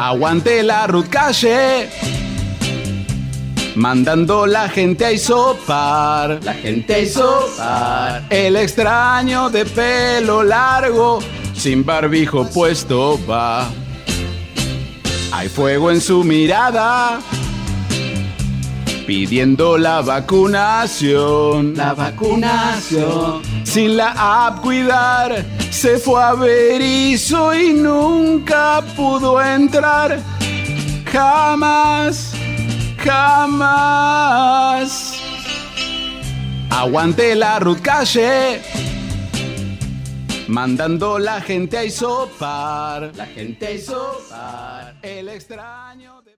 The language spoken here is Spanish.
Aguante la Ruth Calle. Mandando la gente a isopar. La gente a isopar. El extraño de pelo largo, sin barbijo puesto va. Hay fuego en su mirada, pidiendo la vacunación. La vacunación. Sin la app cuidar, se fue a Berizo y nunca pudo entrar. Jamás, jamás. Aguante la Ruth Calle. Mandando la gente a isopar. La gente a isopar. El extraño.